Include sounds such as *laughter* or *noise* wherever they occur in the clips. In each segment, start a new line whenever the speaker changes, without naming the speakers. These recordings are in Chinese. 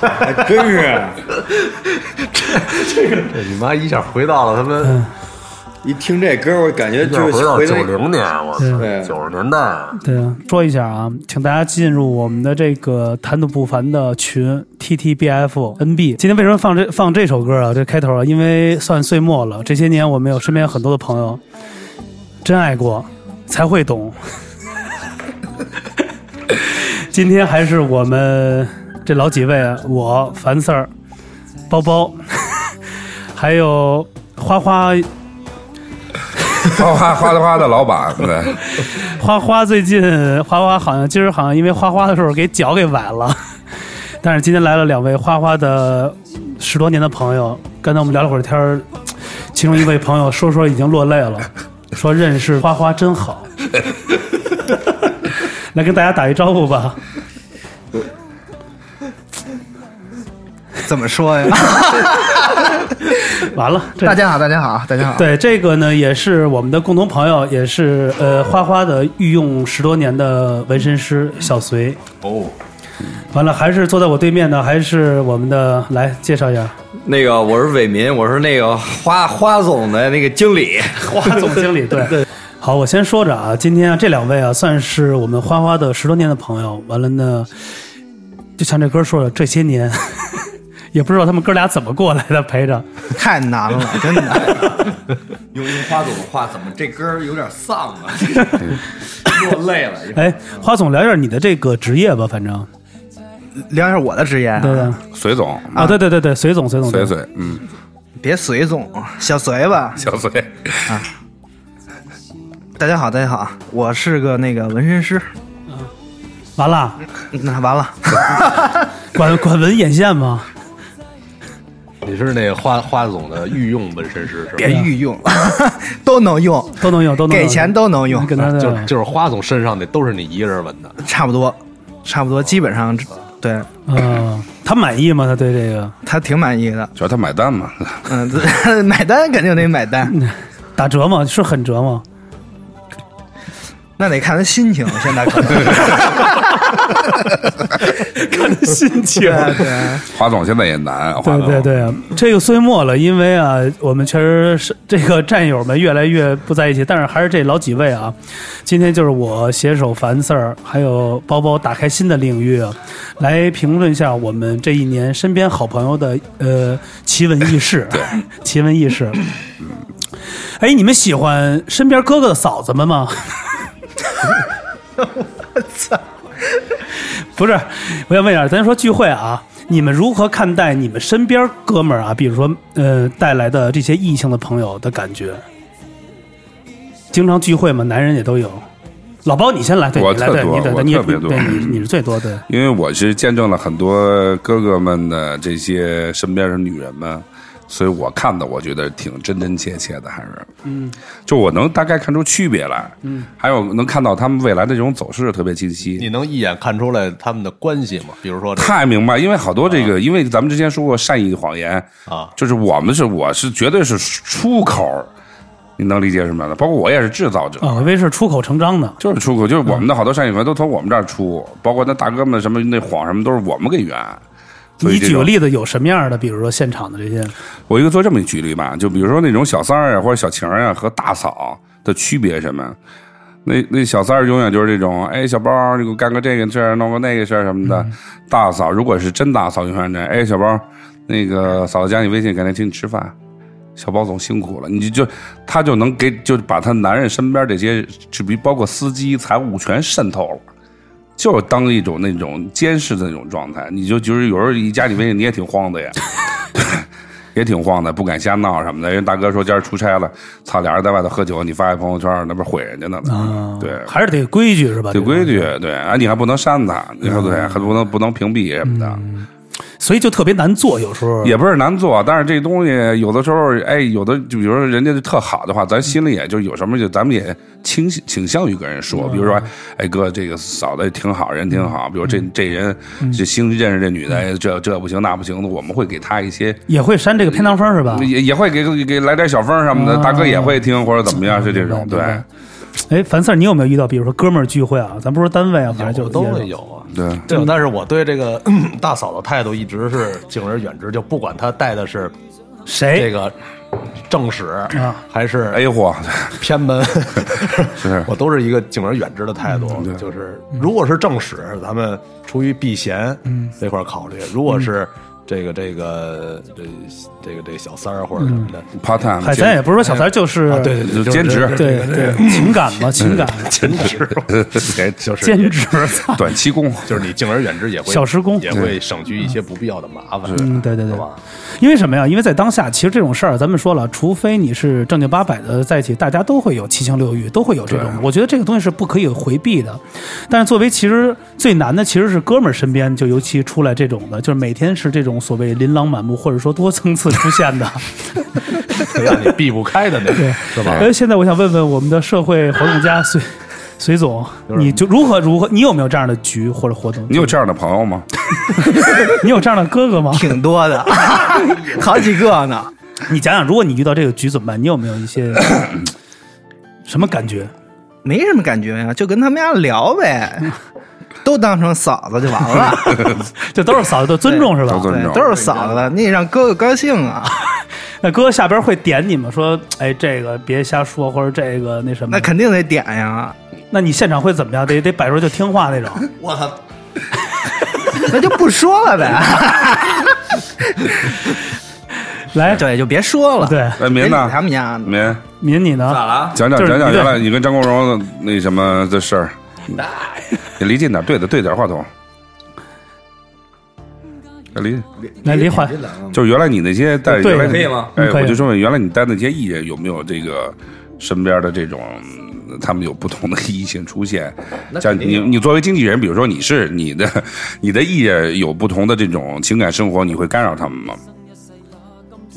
还真是，
这这个这你妈一下回到了他们
一听这歌，我感觉就是
回到九零年，我操，九十年代，
对啊，说一下啊，请大家进入我们的这个谈吐不凡的群 T T B F N B。今天为什么放这放这首歌啊？这开头啊，因为算岁末了，这些年我们有身边很多的朋友，真爱过才会懂。今天还是我们这老几位，我樊四儿、包包，*laughs* 还有花花 *laughs*
花花花的花的老板，对，*laughs*
花花最近花花好像今儿好像因为花花的时候给脚给崴了，但是今天来了两位花花的十多年的朋友，刚才我们聊了会儿天儿，其中一位朋友说说已经落泪了，说认识花花真好，来跟大家打一招呼吧。
怎么说呀？*laughs*
完了，
大家好，大家好，大家好。
对这个呢，也是我们的共同朋友，也是呃花花的御用十多年的纹身师小隋。
哦，
完了，还是坐在我对面的，还是我们的来介绍一下
那个我是伟民，我是那个花花总的那个经理，
花总经理。对，*laughs* 好，我先说着啊，今天啊这两位啊算是我们花花的十多年的朋友。完了呢，就像这歌说的，这些年 *laughs* 也不知道他们哥俩怎么过来的陪着。
太难了，真的。*laughs*
用用花总的话，怎么这歌儿有点丧啊？*laughs* 落泪了。
哎，花总聊一下你的这个职业吧，反正
聊一下我的职业啊，
对对
隋总，
啊，对对对对，隋总隋总，
隋隋，嗯，
别随总，小隋吧。
小隋，
大家好，大家好，我是个那个纹身师。
完了，
那完了，*laughs*
管管纹眼线吗？
你是那个花花总的御用纹身师是吧？
别御用，*laughs* 都能用，
都能用，都能用
给钱都能用，
跟他
就就是花总身上的都是你一个人纹的，
差不多，差不多，基本上对
嗯，他满意吗？他对这个
他挺满意的。
主要他买单嘛，
嗯，*laughs* 买单肯定得买单，
打折吗？是很折吗？
那得看他心情。现在可能 *laughs*
看他心情。
对对，
花总现在也难，花
对
总
对对，这个岁末了，因为啊，我们确实是这个战友们越来越不在一起，但是还是这老几位啊。今天就是我携手樊四儿，还有包包打开新的领域啊，来评论一下我们这一年身边好朋友的呃奇闻异事。对，奇闻异事。哎，你们喜欢身边哥哥的嫂子们吗？我操！不是，我想问一下，咱说聚会啊，你们如何看待你们身边哥们儿啊，比如说呃带来的这些异性的朋友的感觉？经常聚会嘛，男人也都有。老包，你先来，对，
我
你来，对，
特多我
你对对，你也
特别多
对你你是最多的，
因为我是见证了很多哥哥们的这些身边的女人们，所以我看的我觉得挺真真切切的，还是嗯，就我能大概看出区别来，嗯，还有能看到他们未来的这种走势特别清晰。
你能一眼看出来他们的关系吗？比如说这个
太明白，因为好多这个，因为咱们之前说过善意的谎言
啊
就是我们是我是绝对是出口，你能理解什么呢？包括我也是制造者，
啊，为是出口成章的。
就是出口，就是我们的好多善意谎言都从我们这儿出，包括那大哥们什么那谎什么都是我们给圆。
你举个例子，有什么样的？比如说现场的这些，
我一个做这么一举例吧，就比如说那种小三儿啊或者小情儿啊和大嫂的区别是什么？那那小三儿永远就是这种，哎，小包，你给我干个这个事儿，弄个那个事儿什么的。大嫂如果是真大嫂，永远这，哎，小包，那个嫂子加你微信，改天请你吃饭。小包总辛苦了，你就他就能给，就把他男人身边这些，就比包括司机、财务全渗透了。就是当一种那种监视的那种状态，你就就是有时候一加你微信，你也挺慌的呀，*laughs* 也挺慌的，不敢瞎闹什么的。人大哥说今儿出差了，操，俩人在外头喝酒，你发一朋友圈，那不是毁人家呢？
啊，
对，
还是得规矩是吧？
得规矩，对啊，你还不能删他，你说对，还不能不能屏蔽什么的。
所以就特别难做，有时候。
也不是难做，但是这东西有的时候，哎，有的就比如说人家就特好的话，咱心里也就有什么就咱们也倾倾向于跟人说，比如说，哎哥，这个嫂子挺好，人挺好，比如这这人这新认识这女的，哎这这不行那不行的，我们会给他一些，
也会扇这个偏当风是吧？
也也会给给来点小风什么的，大哥也会听或者怎么样，是这种对。
哎，樊四儿，你有没有遇到，比如说哥们儿聚会啊？咱不说单位啊，反正就
有都会有啊。
对，
对，但是我对这个大嫂的态度一直是敬而远之，就不管她带的是
谁
这个正史
啊
还是
A 货，
偏门，*laughs*
是 *laughs*
我都是一个敬而远之的态度。就是如果是正史，咱们出于避嫌这块儿考虑；如果是这个这个这这个这小三儿或者什么的
，part time，
嗨，咱也不是说小三儿，就是
啊对对对，
就兼职
对对情感嘛，情感 *laughs*
兼职
给 *laughs*
就是
兼职，*laughs*
短期工，
就是你敬而远之也会
小时工
也会省去一些不必要的麻烦，
嗯，对对对
吧？
因为什么呀？因为在当下，其实这种事儿，咱们说了，除非你是正经八百的在一起，大家都会有七情六欲，都会有这种。我觉得这个东西是不可以回避的。但是作为其实最难的，其实是哥们儿身边就尤其出来这种的，就是每天是这种所谓琳琅满目，或者说多层次出现的。*laughs*
让你避不开的那个，是吧？
呃，现在我想问问我们的社会活动家隋隋总，你就如何如何？你有没有这样的局或者活动？
你有这样的朋友吗？*laughs*
你有这样的哥哥吗？
挺多的，*laughs* 好几个呢。
你讲讲，如果你遇到这个局怎么办？你有没有一些什么感觉？
没什么感觉呀，就跟他们俩聊呗，都当成嫂子就完了。*laughs*
这都是嫂子的尊重是吧
都？尊重
对，都是嫂子，你得让哥哥高兴啊。*laughs*
那哥下边会点你吗？说，哎，这个别瞎说，或者这个那什么？
那肯定得点呀，
那你现场会怎么样？得得摆出就听话那种。
我操，*laughs*
那就不说了呗。
来，
对，就别说了。
对，
哎，
别理
明呢？
他们家呢。
明
民你呢？
咋了？
讲讲讲讲原来你跟张国荣的那什么的事儿，*laughs* 你离近点，对的对点话筒。离
来离换
这两个
就是原来你那些带
对
原来
可以吗
哎，
嗯可以
我就说原来你带那些艺人有没有这个身边的这种，嗯他们有不同的异性出现？像你你作为经纪人，比如说你是你的你的艺人有不同的这种情感生活，你会干扰他们吗？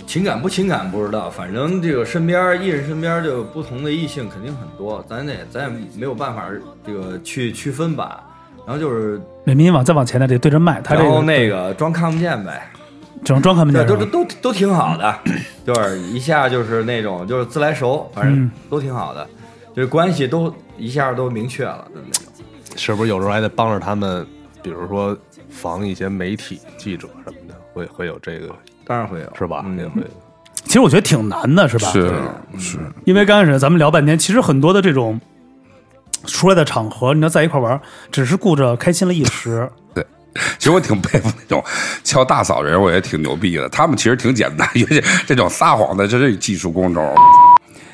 情感不情感不知道，反正这个身边艺人身边就不同的异性肯定很多，咱也咱也没有办法这个去区分吧。然后就是，
美民往再往前点，得对着麦，他这
然后那个装看不见呗，
只能装看不，见。
都都都都挺好的，就是一下就是那种就是自来熟，反正
嗯
都挺好的，就是关系都一下都明确了的那种。
是不是有时候还得帮着他们，比如说防一些媒体记者什么的，会会有这个
当然会有，
是吧？
嗯
也会
其实我觉得挺难的，是吧？
是是，
因为刚开始咱们聊半天，其实很多的这种出来的场合，你要在一块玩，只是顾着开心了一时。
对 *laughs* 其实我挺佩服那种敲大嫂人，我也挺牛逼的。他们其实挺简单，因为这种撒谎的，这是技术工种。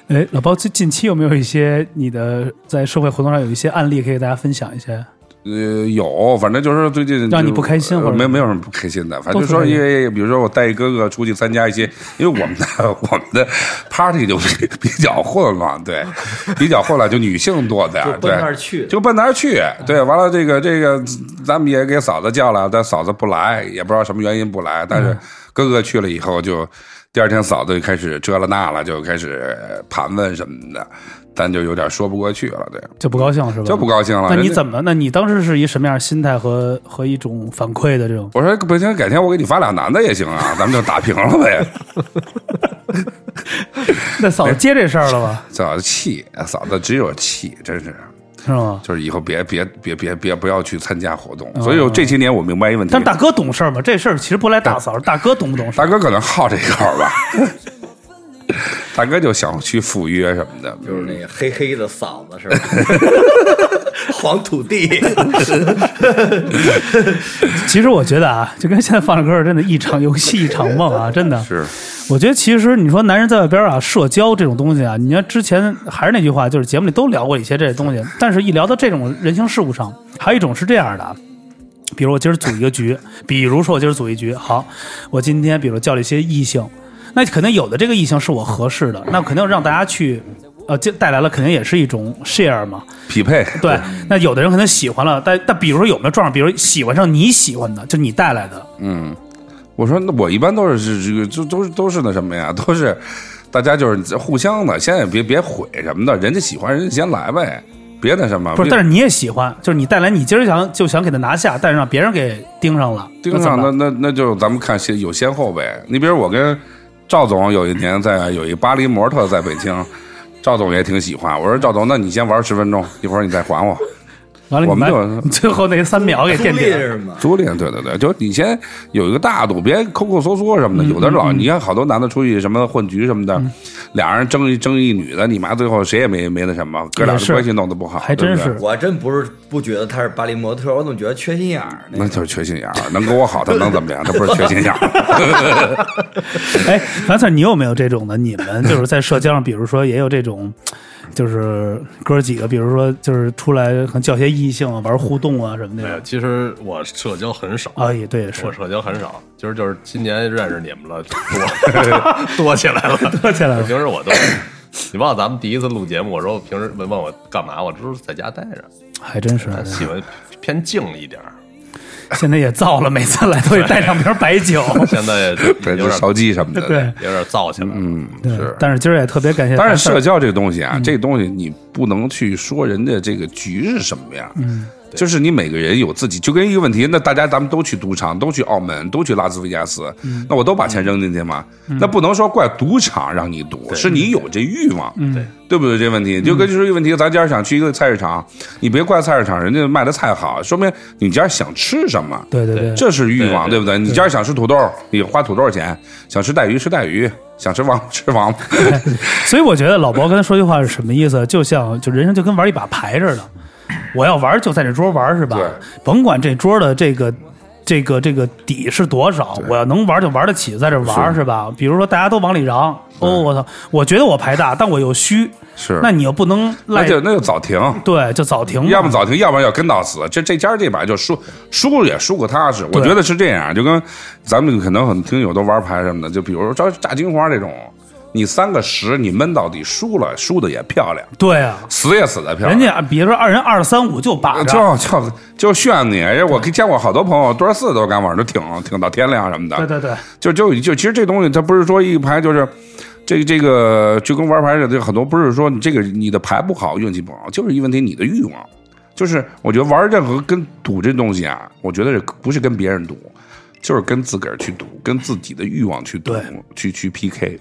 哎，老包，最近期有没有一些你的在社会活动上有一些案例可以给大家分享一些？
呃，有，反正就是最近
让你不开心或者
呃没没有什么不开心的，反正就说因为比如说我带一哥哥出去参加一些，因为我们的 *laughs* 我们的 party 就比比较混乱，对，比较混乱，就女性多点儿，*laughs*
就奔
对，
那儿去
就奔那儿去，对，完了这个这个咱们也给嫂子叫了，但嫂子不来，也不知道什么原因不来，但
嗯
是哥哥去了以后就。第二天嫂子就开始这了那了，就开始盘问什么的，咱就有点说不过去了，对，
就不高兴是吧？
就不高兴了。
那你怎么？那你当时是一什么样心态和和一种反馈的这种？
我说不行，改天我给你发俩男的也行啊，*laughs* 咱们就打平了呗。*laughs*
那嫂子接这事儿了吧？*laughs*
嫂子气，嫂子只有气，真是，
是吗？
就是以后别别别别别不要去参加活动。所以这些年我明白一个问题，
但是大哥懂事儿吗？这事儿其实不赖大嫂，大哥懂不懂事儿？
大哥可能好这口吧，*laughs* 大哥就想去赴约什么的，
就是那个黑黑的嫂子是吧？*laughs* *laughs* 黄土地，*laughs*
其实我觉得啊，就跟现在放着歌儿，真的一场游戏一场梦啊，*laughs* 真的。
是
我觉得其实你说男人在外边啊，社交这种东西啊，你看之前还是那句话，就是节目里都聊过一些这些东西，但是一聊到这种人情世故上，还有一种是这样的啊。比如我今儿组一个局，比如说我今儿组一局，好，我今天比如叫了一些异性，那肯定有的这个异性是我合适的，那肯定让大家去，呃，就带来了肯定也是一种 share 嘛，
匹配。
对，那有的人可能喜欢了，但但比如说有没有撞上，比如喜欢上你喜欢的，就你带来的，
嗯，我说那我一般都是是这个，就都是都是那什么呀，都是大家就是互相的，先也别别毁什么的，人家喜欢人家先来呗，别那什么，
不是，但是你也喜欢，就是你带来，你今儿想就想给他拿下，但是让别人给盯上了，
盯上那
那
那就咱们看先有先后呗。你比如我跟赵总有一年在有一巴黎模特在北京，赵总也挺喜欢。我说赵总，那你先玩十分钟，一会儿你再还我。
完了，
我们就 *laughs*
最后那三秒给垫底
吗？
租赁，对对对，就是你先有一个大度，别抠抠缩缩什么的。有的老，你看好多男的出去什么混局什么的，俩人争一争一女的，你妈最后谁也没没那什么，哥俩的关系弄得不好，
还真是
我真不是不觉得他是巴黎模特，我总觉得缺心眼儿。那
那就是缺心眼儿，能跟我好，他能怎么样？他不是缺心眼儿。*laughs* *laughs*
哎，樊 Sir，你有没有这种的？你们就是在社交上，比如说也有这种，就是哥几个，比如说就是出来可能叫些异性啊，玩互动啊什么
没有，
的。
其实我社交很少
啊，也对，是
我社交很少，其实就是今年认识你们了，多 *laughs* 多起来了，*laughs*
多起来了
平时我都，你忘了咱们第一次录节目，我说我平时问问我干嘛，我就是在家待着，
还真是。
喜欢偏静一点儿。*laughs*
现在也造了，每次来都得带两瓶白酒。*laughs*
现在
也，*laughs*
有点
就烧鸡什么的。
对，
有点造起来了。
嗯，是。
但是今儿也特别感谢但是，
社交这个东西啊，这个东西你不能去说人家这个局是什么样。嗯，就是你每个人有自己，就跟一个问题，那大家咱们都去赌场，都去澳门，都去拉斯维加斯，那我都把钱扔进去嘛？那不能说怪赌场让你赌，是你有这欲望。
对，
对不对？这问题就跟就是一个问题，咱今儿想去一个菜市场，你别怪菜市场人家卖的菜好，说明你今儿想吃什么。
对对对，
这是欲望，
对
对不对？你今儿想吃土豆，你花土豆钱；想吃带鱼吃带鱼，想吃王吃王。*laughs* *laughs*
所以我觉得老包刚才说句话是什么意思？就像就人生就跟玩一把牌似的，*clears throat* 我要玩就在这桌玩是吧
对？
甭管这桌的这个。这个这个底是多少？我要能玩就玩得起，在这玩是吧？比如说大家都往里嚷，哦，我操！我觉得我牌大，但我又虚，
是，
那你又不能赖
那就那就早停。
对，就早停。
要么早停，要不然要跟到死。这这家这把就输输也输个踏实。我觉得是这样，就跟咱们可能很听友都玩牌什么的，就比如说炸炸金花这种，你三个十，你闷到底输了，输的也漂亮，
对啊，
死也死的漂亮。
人家比如说二人二三五就把着，
就就就炫你，人我见过好多朋友多少四都敢往这挺挺到天亮什么的。
对对对，
就就就其实这东西它不是说一个牌就是。这个这个就跟玩牌似的，很多不是说你这个你的牌不好，运气不好，就是一问题你的欲望。就是我觉得玩任何跟赌这东西啊，我觉得是不是跟别人赌，就是跟自个儿去赌，跟自己的欲望去赌
对，
去去 PK。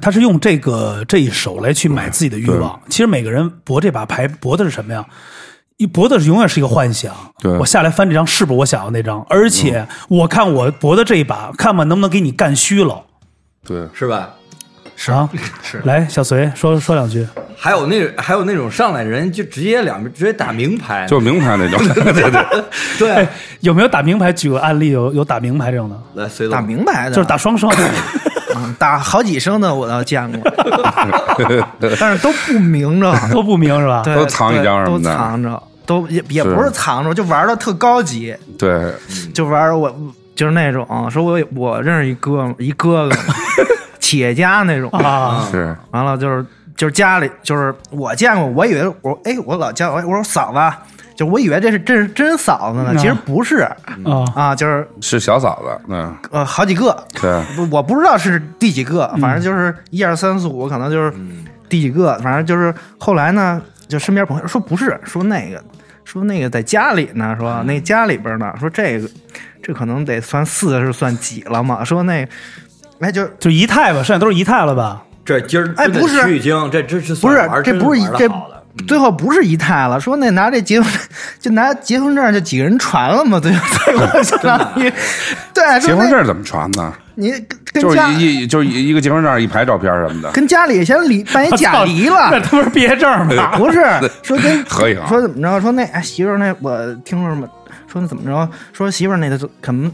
他是用这个这一手来去买自己的欲望。其实每个人博这把牌博的是什么呀？一博的是永远是一个幻想。
对
我下来翻这张是不是我想要那张？而且我看我博的这一把，看吧能不能给你干虚了。
对，
是吧？
是。啊，是。来，小隋说说两句。
还有那还有那种上来人就直接两边直接打名牌，
就名牌那种。对 *laughs* 对。对，
对
哎，有没有打名牌？举个案例，有有打名牌这种的，
来随
打明牌的，
就是打双双的。*laughs*
嗯打好几声的我倒见过，*laughs* 但是都不明着，
都不明是吧？
对
都藏一张
都
什么的。
藏着，都也也不是藏着，就玩的特高级，
对，
就玩我就是那种说我我认识一哥们一哥哥，企业家那种，
啊，
是。
完了就是就是家里就是我见过，我以为我哎我老叫我我说嫂子，就我以为这是真是真嫂子呢，
嗯。
其实不是。
啊。
啊，就是
是小嫂子，嗯，
呃好几个，
对，
我不知道是第几个，反正就是一二三四五，可能就是第几个，反正就是后来呢，就身边朋友说不是，说那个说那个在家里呢，说那家里边呢，说这个这可能得算四是算几了嘛，说那哎就
就仪态吧，剩下都是仪态了吧？
这今儿
哎不是
取经，这这是
不是这不是这最后不是一太了，说那拿这结婚就拿结婚证就几个人传了嘛，对吧？最后相当于 *laughs* 对
结婚证怎么传呢？
你跟跟
就是
家
一一就是一一个结婚证一排照片什么的，
跟家里先离办一假离了
那，他妈是毕业证吗？
不是 *laughs* 说跟
合影
说怎么着？说那哎媳妇儿那我听说什么？说那怎么着？说媳妇儿那个可能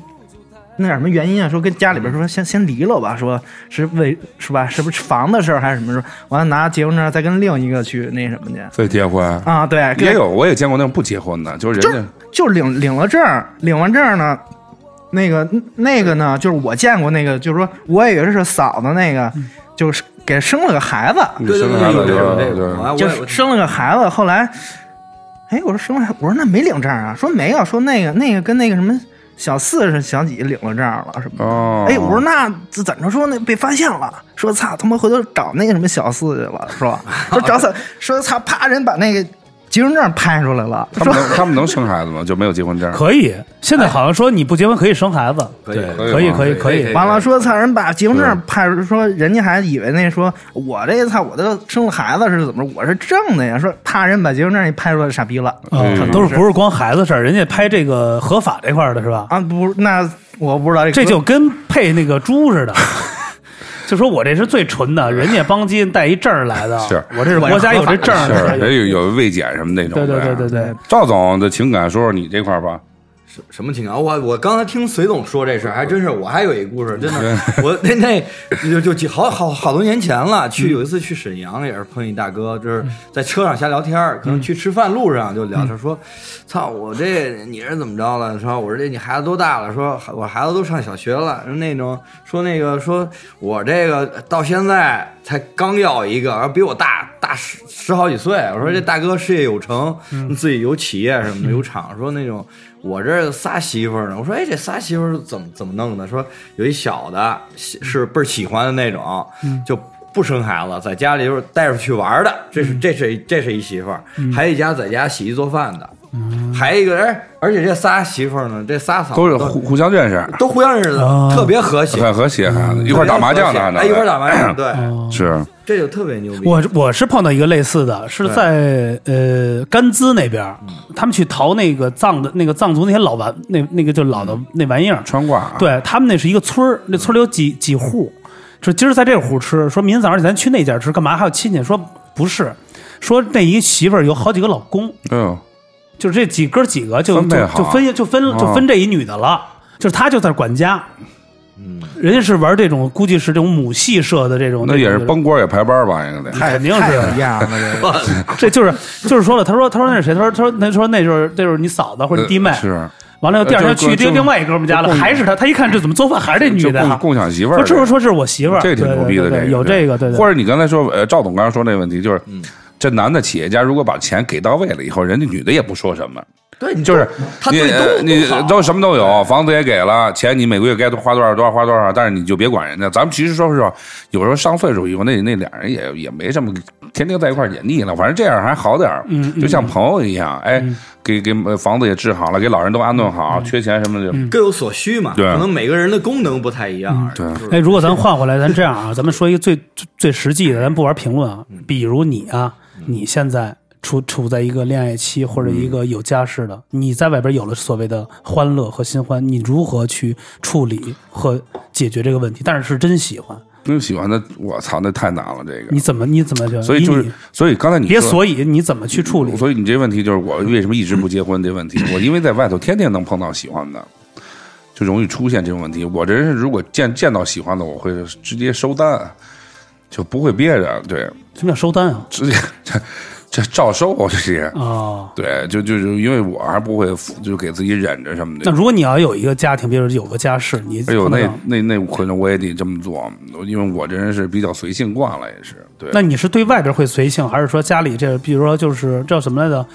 那点什么原因啊？说跟家里边说先先离了吧？说是为是吧？是不是房的事儿还是什么事？完了拿结婚证再跟另一个去那什么去
再结婚。
啊？对，
也有，我也见过那种不结婚的，就是人家
就领领了证，领完证呢，那个那个呢，就是我见过那个，就是说我以为是嫂子那个，就是给生了个孩子，
对对对，
生孩子对
就生了个孩子，后来，哎，我说生了，我说那没领证啊，说没有，说那个那个跟那个什么小四是小几领了证了什么的。
哦，
哎，我说那这怎么说呢被发现了？说操他妈回头找那个什么小四去了，是吧？说找小 *laughs* 说操，啪人把那个结婚证拍出来了，
他们能他们能生孩子吗？就没有结婚证？
可以，现在好像说你不结婚可以生孩子，
可以
可以，可以，可以。
完了说，操人把结婚证拍出，说人家还以为那说我这操我都生了孩子是怎么着？我是正的呀，说怕人把结婚证一拍出来傻逼了，
都是不是光孩子事儿，人家拍这个合法这块的是吧？
啊，不，那我不知道，
这就跟配那个猪似的。*laughs* 就说我这是最纯的，*laughs* 人家邦金带一证来的，
是
我这是国家有这证，
有有未检什么那种。
对对对对对，
赵总的情感，说说你这块吧。
什什么情况？我我刚才听隋总说这事儿，还真是，我还有一故事，真的，我那那就就好好好多年前了，去有一次去沈阳，也是碰一大哥，就是在车上瞎聊天可能去吃饭路上就聊，他说：“操，我这你是怎么着了？说我说这你孩子多大了？说我孩子都上小学了，那种说那个说我这个到现在才刚要一个，然后比我大大十十好几岁。我说这大哥事业有成，自己有企业什么的，有厂，*laughs* 说那种。”我这仨媳妇呢，我说，哎，这仨媳妇怎么怎么弄的？说有一小的是倍儿喜欢的那种，就不生孩子，在家里就是带出去玩的。这是这是这是一媳妇儿，还有一家在家洗衣做饭的，还有一个哎，而且这仨媳妇呢，这仨嫂
都是互互相认识，
都互相认识，特别和谐，
很和谐，一块打麻将的，
哎，一块打麻将，*clears throat* 对，
是。
这就特别牛逼。
我我是碰到一个类似的，是在呃甘孜那边，他们去淘那个藏的那个藏族那些老玩那那个就老的那玩意儿。
穿挂。
对他们那是一个村儿，那村里有几几户，说今儿在这户吃，说明早上咱去那家吃，干嘛还有亲戚？说不是，说那一媳妇儿有好几个老公，
嗯，
就是这几哥几个就就就分就分就分这一女的了，就是他就在管家。嗯，人家是玩这种，估计是这种母系社的这种。
那也是崩锅也排班吧，应该得。
肯定是
一样的。*laughs*
这就是就是说了，他说他说那是谁？他说他说那说那就是那就是你嫂子或者弟妹。
是。
完了，第二天去这另外一哥们家了，还是他？他一看这怎么做饭，还是这女的。
共享媳妇儿。
说说说这是我媳妇儿，
这挺牛逼的。这
有这个对。
或者你刚才说，呃，赵总刚才说那问题，就是这男的企业家如果把钱给到位了以后，人家女的也不说什么。
对，
就是他你你
都
什么都有，房子也给了，钱你每个月该花多少多少花多少，但是你就别管人家。咱们其实说实话，有时候上岁数以后，那那俩人也也没什么，天天在一块也腻了。反正这样还好点
嗯，
就像朋友一样。哎，给给房子也治好了，给老人都安顿好，缺钱什么的
各有所需嘛。
对，
可能每个人的功能不太一样。
对，
哎，如果咱换回来，咱这样啊，咱们说一个最最实际的，咱不玩评论啊。比如你啊，你现在。处处在一个恋爱期或者一个有家室的，你在外边有了所谓的欢乐和新欢，你如何去处理和解决这个问题？但是是真喜欢，
真喜欢那我操，那太难了。这个
你怎么你怎么就
所以就是所以刚才你
别所以你怎么去处理？
所以你这问题就是我为什么一直不结婚这问题？*laughs* 我因为在外头天天能碰到喜欢的，就容易出现这种问题。我这人如果见见到喜欢的，我会直接收单，就不会憋着。对，
什么叫收单啊？
直接。这这照收这些
哦，
对，就就就因为我还不会，就给自己忍着什么的。
那如果你要有一个家庭，比如有个家室，你
哎呦，那那那可能我也得这么做，因为我这人是比较随性惯了，也是。对，
那你是对外边会随性，还是说家里这，比如说就是叫什么来着？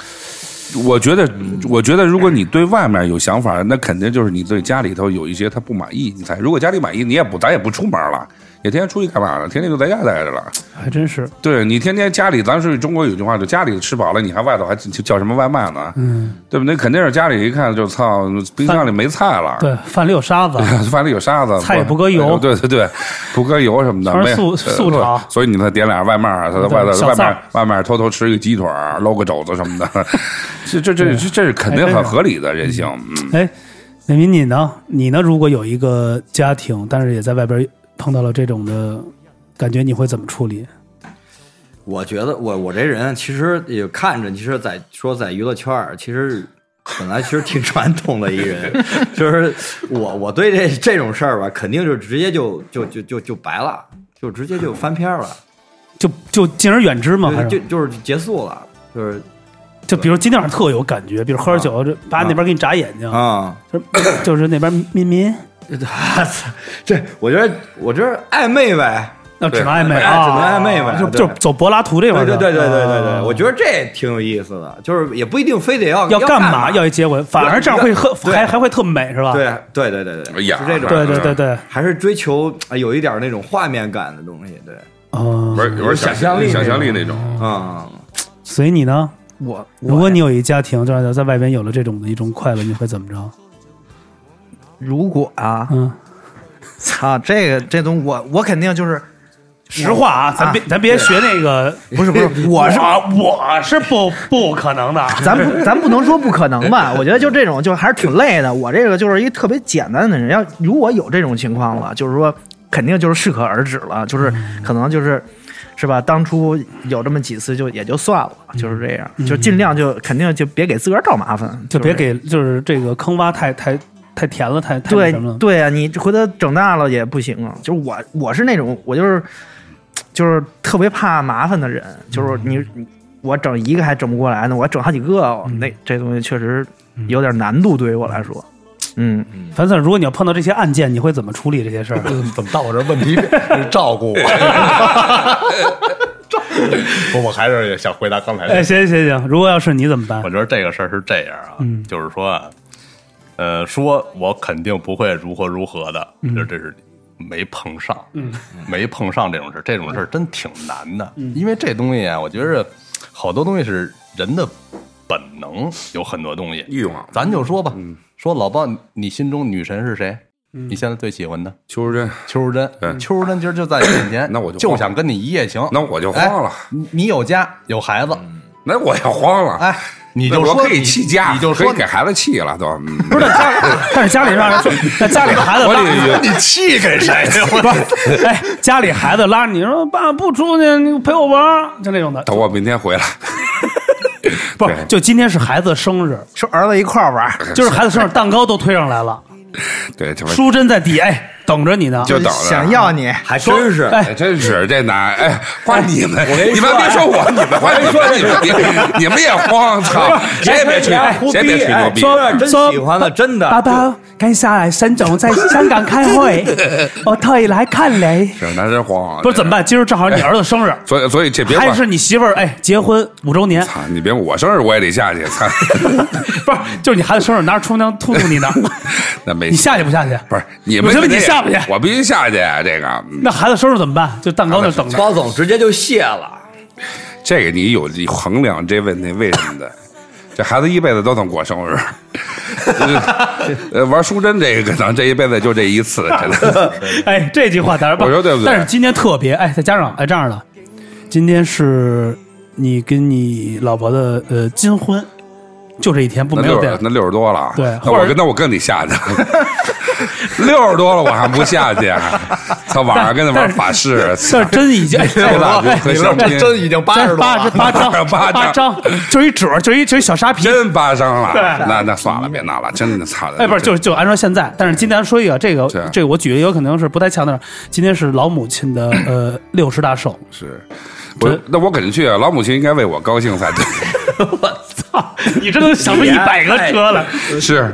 我觉得，我觉得如果你对外面有想法，那肯定就是你对家里头有一些他不满意，你才。如果家里满意，你也不，咱也不出门了。也天天出去干嘛呢？天天就在家待着了，
还真是。
对你天天家里，咱是中国有句话，就家里吃饱了，你还外头还叫什么外卖呢？
嗯，
对不？那肯定是家里一看就操，冰箱里没菜了。
对，饭里有沙子，*laughs*
饭里有沙子，
菜也不搁油。
对对对，不搁油什么的，没
素素炒。
所以你再点俩外卖，他在外头外面外面偷偷吃一个鸡腿，搂个肘子什么的，*laughs* 这这这这是肯定很合理的人性。嗯，
哎，美民你呢？你呢？如果有一个家庭，但是也在外边。碰到了这种的感觉，你会怎么处理？
我觉得我我这人其实也看着，其实，在说在娱乐圈儿，其实本来其实挺传统的一人，*laughs* 就是我我对这这种事儿吧，肯定就直接就就就就就白了，就直接就翻篇了，
就就敬而远之嘛，
就就是结束了，就是
就比如今天晚上特有感觉，比如喝点酒，这把那边给你眨眼睛
啊，
就是 *coughs* 就是那边民民。
这我觉得，我觉得暧昧呗，
那只能暧昧
啊，只能暧昧呗，
就就走柏拉图这块
对对对对对对，我觉得这挺有意思的，就是也不一定非得要
要
干
嘛，要一结婚，反而这样会喝还还会特美，是吧？
对对对对对，是这种，
对对对对，
还是追求有一点那种画面感的东西，对，
哦，
有点想象力，想象力那种
啊。
所以你呢？
我
如果你有一家庭，就是在外边有了这种的一种快乐，你会怎么着？
如果啊，
嗯，
操，*laughs* 这个这东西我我肯定就是 *laughs*
实话啊，咱别咱别学那个，*laughs*
不是不是，我是
我是不不可能的，
咱不咱不能说不可能吧？我觉得就这种就还是挺累的。我这个就是一个特别简单的人，要如果有这种情况了，就是说肯定就是适可而止了，就是可能就是。是吧？当初有这么几次，就也就算了，就是这样，就尽量就肯定就别给自个儿找麻烦，
就别给就是这个坑挖太太太甜了，太太
对。对啊，你回头整大了也不行啊。就是我我是那种我就是就是特别怕麻烦的人，就是你你我整一个还整不过来呢，我整好几个，那这东西确实有点难度，对于我来说。嗯，
樊 Sir，如果你要碰到这些案件，你会怎么处理这些事儿？
怎么到我这儿问题？*laughs* 是照顾我？*laughs* 不，我还是想回答刚才那
哎，行行行，如果要是你怎么办？
我？觉得这个事儿是这样啊，
嗯。
就是说啊，呃，说我肯定不会如何如何的，
嗯。
就这是没碰上，嗯，没碰上这种事，这种事儿真挺难的，
嗯。
因为这东西啊，我觉着好多东西是人的本能，有很多东西，
欲望。
咱就说吧，
嗯
说老鲍，你心中女神是谁？你现在最喜欢的
邱淑贞，
邱淑贞
对，
邱淑贞今儿就在你面前，*coughs*
那我就
就想跟你一夜情，
那我就慌了
哎你你有家有孩子，
那我要慌了。
哎，你就说
可以弃家，
你就说
可以给孩子弃了都。嗯
不是家里，*laughs* 但是家里让人家里孩子拉
你气给谁？*laughs*
不是，哎，家里孩子拉着你说爸不出去，你陪我玩，就那种的。
等我明天回来。
不是，就今天是孩子生日，
说儿子一块儿玩，
就是孩子生日，*laughs* 蛋糕都推上来了，淑珍在底下，哎，等着你呢。
就等着
想要你，
还真是。
哎
哎，真是这哪哎，*laughs* 换你们，你们别说我，你们换你们，你们别，你们也慌，操，谁也别吹，谁也别吹牛逼。
说真喜欢了，真的。
爸爸，赶紧下来，沈总在香港开会，*laughs* 我特意来看你。
是，那真慌。
不是怎么办？今儿正好你儿子生日，
所以，所以这别管
还是你媳妇儿哎结婚五周年，
操，你别我生日我也得下去，操，*laughs*
不是，就是你孩子生日拿着冲锋枪突突你呢，
那没
你下去不下去？
不是你们
你下不去
我必须下去。这个嗯
那孩子生日怎么办？就蛋糕那等着。
包总直接就谢了。
这个你有你衡量这问题为什么的？这孩子一辈子都能过生日，呃，*laughs* 玩淑珍这个可能这一辈子就这一次，真的。*laughs*
哎，这句话当然不，
我说对不对
但是今天特别，哎，再加上哎这样的，今天是你跟你老婆的呃金婚，就这一天不
那
没有电
那六十多了，
对
那我跟那我跟你下去，*laughs* 六十多了我还不下去，操，晚上跟他玩法师，
这真已经，*laughs* 哎
对吧？
哎
和香槟
真已经八十多
八
了，*laughs*
八张
八张
八张，就一褶，就一就一小沙皮。
真八张了，
对
那那算了，别闹了，真的操的，
哎，不是，就就按照现在，但是今天说一个，这个
是
这个我举的有可能是不太恰当。今天是老母亲的呃六十大寿，
是。我那我肯定去啊！老母亲应该为我高兴才对，
操，*laughs* 你这都想出一百个车了。*laughs*
是，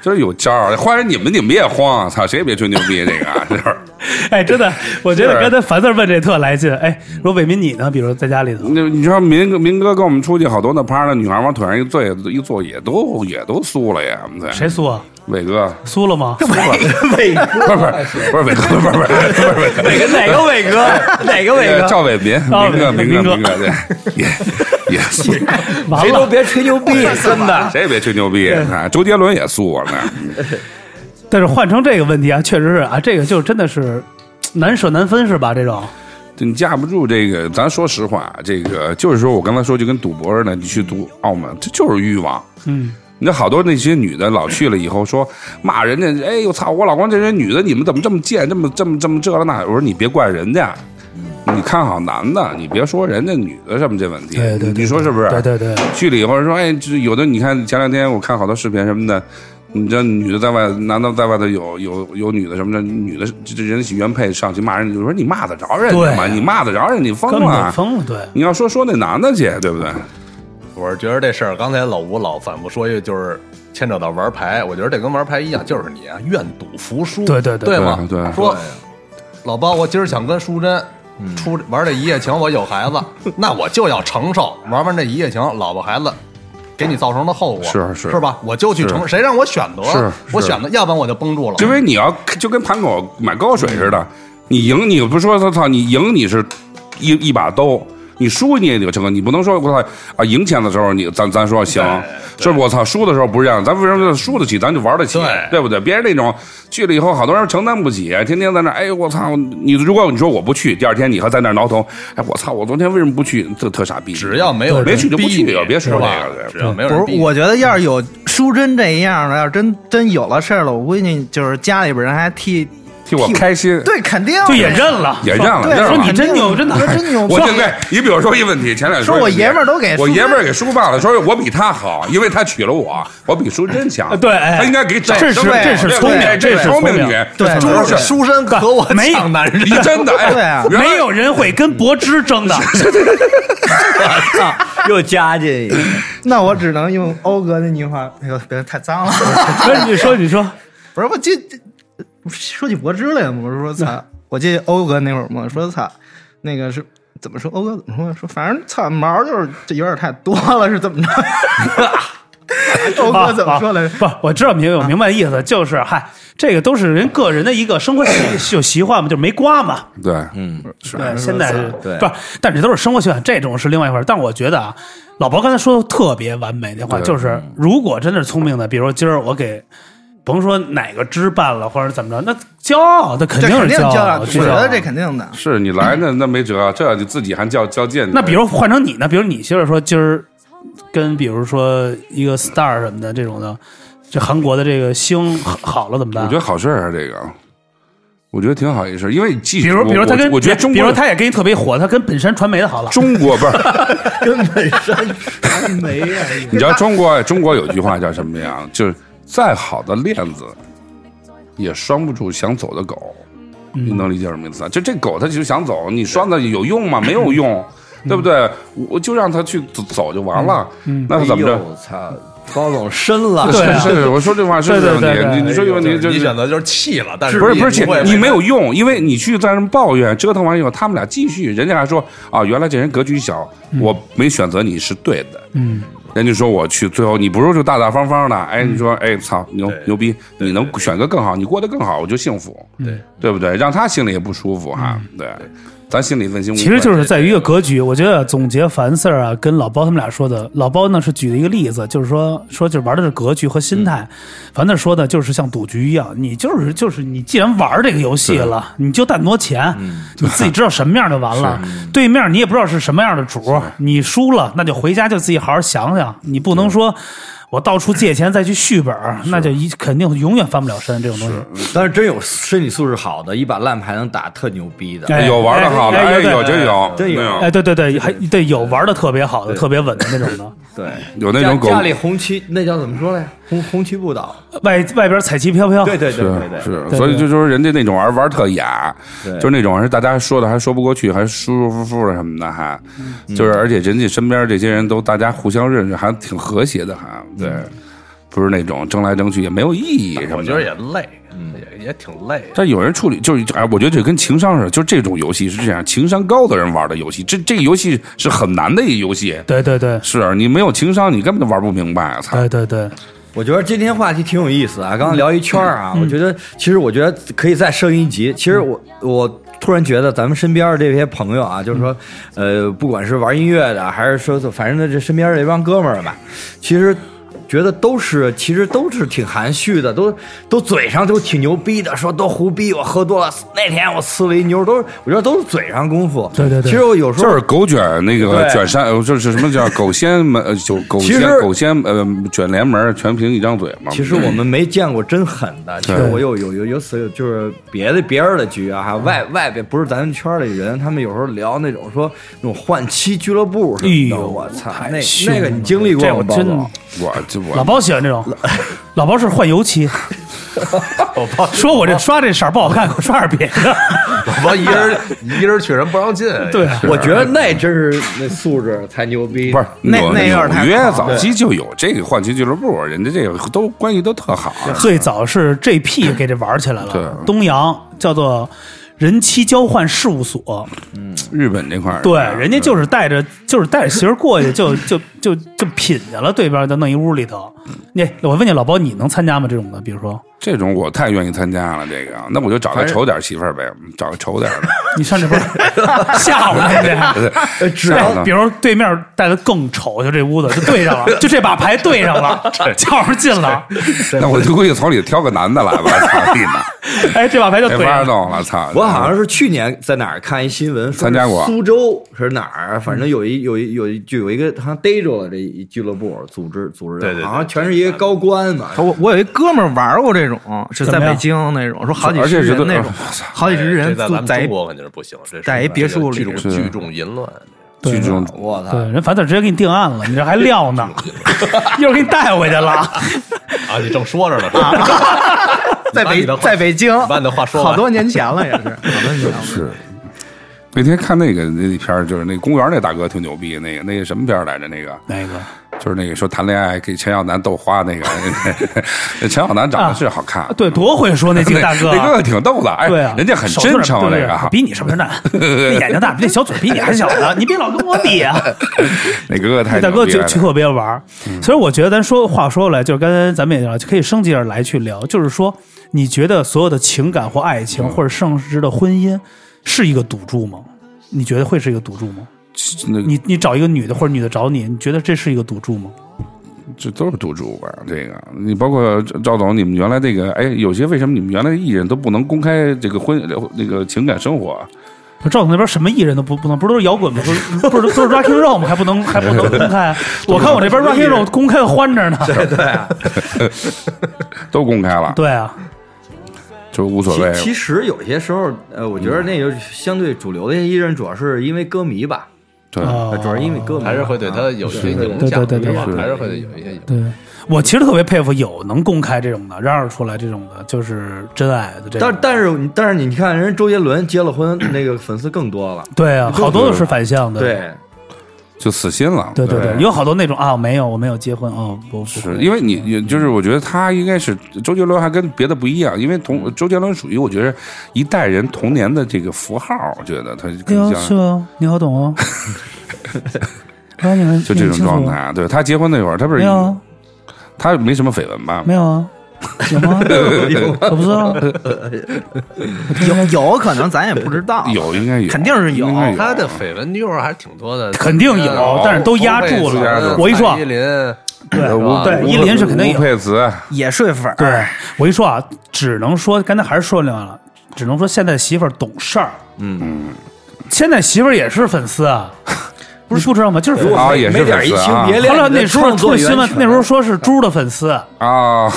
就是有招儿。换成你们，你们也慌，操，谁也别吹牛逼，这个是。*laughs*
哎，真的，我觉得刚才樊字问这特来劲。哎，说伟民你呢？比如在家里头，
那你说民民哥明哥跟我们出去好多那趴，那女孩往腿上一坐一坐也都也都酥了呀，对
谁酥啊？
伟哥，
输了吗？*laughs*
伟哥，
不是不是不是伟哥，不是不是不是伟哥
哪个哪个伟哥？哪个伟
呃
哥？
赵伟民，
赵
明哥
民哥
明哥明哥，对，也也酥，
完了，
谁都别吹牛逼，真的。
谁也别吹牛逼啊！周杰伦也输我们，
但是换成这个问题啊，确实是啊，这个就真的是难舍难分是吧？这种
你架不住这个。咱说实话，这个就是说我刚才说就跟赌博似的，你去赌澳门，这就是欲望。
嗯，
你知道好多那些女的老去了以后说骂人家，哎呦操，我老公这人女的，你们怎么这么贱，这么这么这么这了那？我说你别怪人家，你看好男的，你别说人家女的什么这问题，
对对对
你说是不是？
对对对，
去了以后说，哎，这有的你看前两天我看好多视频什么的，你这女的在外，男的在外头有有有女的什么的，女的这这人原配上去骂人，就说你骂得着人家吗？你骂得着人，你疯了。
疯了，对。
你要说说那男的去，对不对？
我是觉得这事儿，刚才老吴老反复说一个，就是牵扯到玩牌。我觉得这跟玩牌一样，就是你啊，愿赌服输，
对对对
对吗？
对对
说老包，我今儿想跟淑珍出玩这一夜情，我有孩子，那我就要承受玩完这一夜情，老婆孩子给你造成的后果，
是是
是吧？我就去承，谁让我选择？
是是
我选择，要不然我就绷住了。
因为你要就跟盘口买高水似的，你赢你不说他操你赢你是一一把兜，你输你也得有成功，你不能说我操啊赢钱的时候你咱咱说行，是不是？我操输的时候不是这样，咱为什么输得起咱就玩得起，
对
对不对？别人那种去了以后，好多人承担不起，天天在那哎我操，你如果你说我不去，第二天你还在那挠头，哎我操，我昨天为什么不去？特特傻逼，
只要没有人
没去就不去别说这个对
只要没有
不是，
人逼你
我觉得要是有淑珍这样的，要是真真有了事儿了，我估计就是家里边人还替
替我开心，
对，肯定
就也认了，
也认了，
说你真牛真的
说真牛，*laughs*
我对对，你比如说一问题，前两天
说我爷们儿都给
我爷们儿给叔爸了，说我比他好，因为他娶了我，我比叔真强。
对哎
他应该给掌
这是
声
这是聪明这是
聪明女，
对
是不是？
书生和我
没
抢男人，
你真的哎，
对啊
没有人会跟柏芝争的。
操，又加进一个，
那我只能用欧哥那句话，哎呦，别太脏了。
不是你说你说，
不是我记这说起柏芝来了嘛，我是说操，*laughs* 我记得欧哥那会儿嘛，说操，那个是怎么说？欧哥怎么说？说反正操毛就是这有点太多了，是怎么着？*laughs* 欧哥怎么说来着？
不，我知道明我明白意思，就是嗨，这个都是人个人的一个生活习就习惯嘛，就是没刮嘛。
对，
嗯，
对，现在是
对
不是？但这都是生活习惯，这种是另外一回事。但我觉得啊，老包刚才说的特别完美的话，就是如果真的是聪明的，比如说今儿我给。甭说哪个支办了或者怎么着，那骄傲，那肯定是骄
肯定骄傲，我觉得这肯定的。
是你来那那没辙，这你自己还较较劲。
那比如换成你呢？比如你媳妇说今儿跟比如说一个 star 什么的这种的，这韩国的这个星好好了怎么办？
我觉得好事儿啊，这个，我觉得挺好一事，因为继
比如比如他跟
我觉得中
比如他也跟你特别火，他跟本山传媒的好了。
中国不是。*laughs*
跟本山传媒啊！
你知道中国中国有句话叫什么呀？就是再好的链子，也拴不住想走的狗。你能理解什么意思啊？就这狗它其实想走，你拴它有用吗？没有用，对不对？我就让它去走走就完了。那它怎么着？
我操，高总深了，*laughs*
对啊
是是，我说这话是
对
这个问题。
对对对
你你说有问题就是
你选择就是气了，但是
不是不是，
会
你没有用，因为你去在那抱怨，折腾完以后，他们俩继续，人家还说啊，原来这人格局小，我没选择你是对的。
嗯，
人家说我去，最后你不是就大大方方的，哎，你说哎操牛牛逼，你能选择更好，你过得更好，我就幸福，
对
对不对？让他心里也不舒服哈，对，咱心里问心无愧。
其实就是在于一个格局。我觉得总结樊四儿啊跟老包他们俩说的，老包呢是举了一个例子，就是说说就是玩的是格局和心态，樊四儿说的就是像赌局一样，你就是就是你既然玩这个游戏了，你就带那么多钱，你自己知道什么样就完了。对面你也不知道是什么样的主，你输了那就回家就自己好好想想，你不能说。我到处借钱再去续本儿，那就一肯定永远翻不了身。这种东西，
但是真有身体素质好的，一把烂牌能打特牛逼的。
哎
有玩的好的，哎，
哎对
有真有，
真有
哎，对对对，还对有玩的特别好的、特别稳的那种的。
对，
有那种狗。
家家里红旗，那叫怎么说来？着？红红旗不倒。
外外边彩旗飘飘，
对对对对对，
是，
对
所以就说人家那种玩玩特雅，
对。
就是那种是大家说的还说不过去，还舒舒服服的什么的哈，就是而且人家身边这些人都大家互相认识，还挺和谐的哈，对，不是那种争来争去也没有意义什么的。
我觉得也累，也也挺累的。
但有人处理就是，哎，我觉得这跟情商似的，就这种游戏是这样，情商高的人玩的游戏，这这个游戏是很难的一个游戏。
对对对
是你没有情商，你根本就玩不明白。操！
对对对，
我觉得今天话题挺有意思啊，刚刚聊一圈儿啊，
嗯
我觉得其实我觉得可以再升一级。其实我我突然觉得咱们身边的这些朋友啊，就是说，呃，不管是玩音乐的，还是说反正这身边这帮哥们儿吧，其实。觉得都是，其实都是挺含蓄的，都都嘴上都挺牛逼的，说都胡逼，我喝多了。那天我呲了一妞，都是我觉得都是嘴上功夫。
对对对
其实我有时候
就是狗卷那个卷山，呃就是什么叫狗掀门，呃就狗掀狗掀呃卷帘门，全凭一张嘴嘛。
其实我们没见过真狠的。其实我有有有有此就是别的别人的局啊，还有外外边不是咱们圈里人，他们有时候聊那种说那种换妻俱乐部什么的，
哎呦
我操，那那个你经历过吗？
这我真
我
老包喜欢这种，老包是换油漆。*laughs* 说我这刷这色儿不好看，给我刷点别的。
老包一人一人去人不让进。*laughs*
对
我觉得那真是那素质才牛逼。
不是
那那有点太
纽约早期就有这个换气俱乐部，人家这个都关系都特好。
最早是 JP 给这玩起来
对
了，东阳叫做人妻交换事务所。
日本这块儿，
对，人家就是带着就是带着媳妇儿过去，就就就就品去了，对边就弄一屋里头。你我问你老包，你能参加吗？这种的，比如说
这种我太愿意参加了，这个那我就找个丑点媳妇儿呗，找个丑点的。
你上这边吓唬人家，
只
哎
要
比如对面带的更丑，就这屋子就对上了，就这把牌对上了，*laughs* 叫上进了，*laughs*
那我就估计从里挑个男的来吧，操你妈！*laughs*
哎，这把牌就
没
对上了。
法弄了，操！
我好像是去年在哪儿看一新闻，
参加过
苏州是哪儿？反正有一有一有一就有一个好像逮住了这一俱乐部组织组织的，
对对对
好像全是一个高官嘛。
我我有一哥们玩过这种，是在北京那种，说好几十人那种 *laughs* 好几十人
这在中国肯定是不行，
在一别墅里
聚众
是
聚众淫乱。
对
去这种
我操！
对，人樊子直接给你定案了，你这还撂呢，一会儿给你带回去了。
啊，你正说着呢，是吧？*laughs*
在北在北京，
把你的话说完
好多年前了也是，好多年前了。
是。那天看那个那片儿，就是那公园那大哥挺牛逼，那个那个什么片儿来着？那个
哪个？
就是那个说谈恋爱给陈小南逗花那个，那 *laughs* 陈小南长得是好看，
对，多会说那几个大哥 *laughs*
那，哥哥挺逗的，哎，
对啊，
人家很真诚，那个
比你是不是大？*laughs* 那眼睛大，那小嘴比你还小呢，你别老跟我比啊！
那哥哥太
那大哥就去特别玩儿。所以我觉得，咱说话说回来，就是刚才咱们也聊，可以升级点来去聊，就是说，你觉得所有的情感或爱情或者甚至的婚姻是一个赌注吗？你觉得会是一个赌注吗？
那个
你你找一个女的或者女的找你，你觉得这是一个赌注吗？
这都是赌注吧？这个你包括赵总，你们原来那个，哎，有些为什么你们原来的艺人都不能公开这个婚那个情感生活？
赵总那边什么艺人都不不能，不是都是摇滚吗？不是不是都是 Rock and Roll 吗？还不能还不能公开？*laughs* 我看我这边 Rock and Roll 公开的欢着呢。*laughs*
对对 *laughs* 都公开了，
对啊，
就无所谓。
其其实有些时候，呃，我觉得那个相对主流的一些艺人，主要是因为歌迷吧，
对，
啊
主要是因为歌迷，
还是会对他有一些影
对
响，
对对对
还是会有一些影响。
对我其实特别佩服有能公开这种的，嚷嚷出来这种的，就是真爱的这种。
但但是但是你看，人周杰伦结了婚，那个粉丝更多了。
对啊，好多都是反向的。
对，
就死心了。
对对
对
有好多那种啊，没有，我没有结婚哦，不
是因为你你就是我觉得他应该是周杰伦还跟别的不一样，因为同周杰伦属于我觉得一代人童年的这个符号，我觉得他
哎呦，
更像
是吗？你好懂哦。啊，*laughs* 你们
就这种状。态。对他结婚那会儿，他不是
没有啊，
他没什么绯闻吧？
没有啊，有吗？我不知道。
有有可能咱也不知道，
有应该有，
肯定是有
有
他的绯闻妞儿还挺多的，
肯定有但是都压住了
了
我一说
林，
对对，
吴
依林是肯定
吴
有。
佩慈，
也睡粉儿。
对，我一说啊，只能说刚才还是说另外了，只能说现在媳妇儿懂事儿。
嗯，
现在媳妇儿也是粉丝啊，*laughs* 不是不知道吗？就是粉丝。
啊也是
没点移情
粉丝啊
别恋，
后来那时候出新闻那时候说是猪的粉丝，
啊，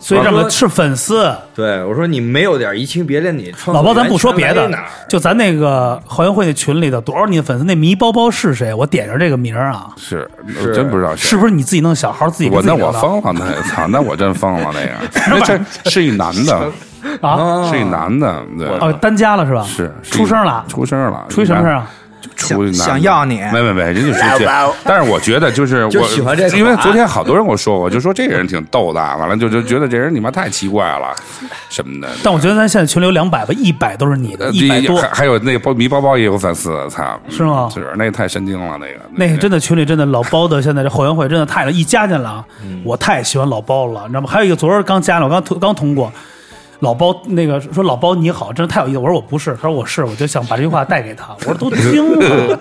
所以这么是粉丝。
对我说你没有点移情别恋，你穿
老包，咱不说别的就咱那个后援会那群里头多少你的粉丝，那迷包包是谁？我点着这个名儿啊，
是
是
真不知道
是不是你自己弄小号自己给
我那我疯了，那操，那我真疯了，那个，*laughs* 那这是一男的，
啊？
是一男的，对，
哦，单家了是吧？
是是
出声了，
出声了，
出一什么事儿啊？
出一男的
想要你
没没没，人家出去，但是我觉得就是 *laughs*
就
我
喜欢这个
因为昨天好多人跟我说过，就说这人挺逗的，完了就就觉得这人你妈太奇怪了，什么的。
但我觉得咱现在群里有两百吧，一百都是你的，
呃
一百多
还。还有那个包迷包包也有粉丝，操，
是吗
是那个太神经了，那个
那个真的群里真的老包的，现在这后援会真的太了，一加进来我太喜欢老包了，你知道吗？还有一个昨儿刚加了，我刚通刚通过，老包那个说老包你好，真是太有意思。我说我不是，他说我是，我就想把这句话带给他。*laughs* 我说都惊了，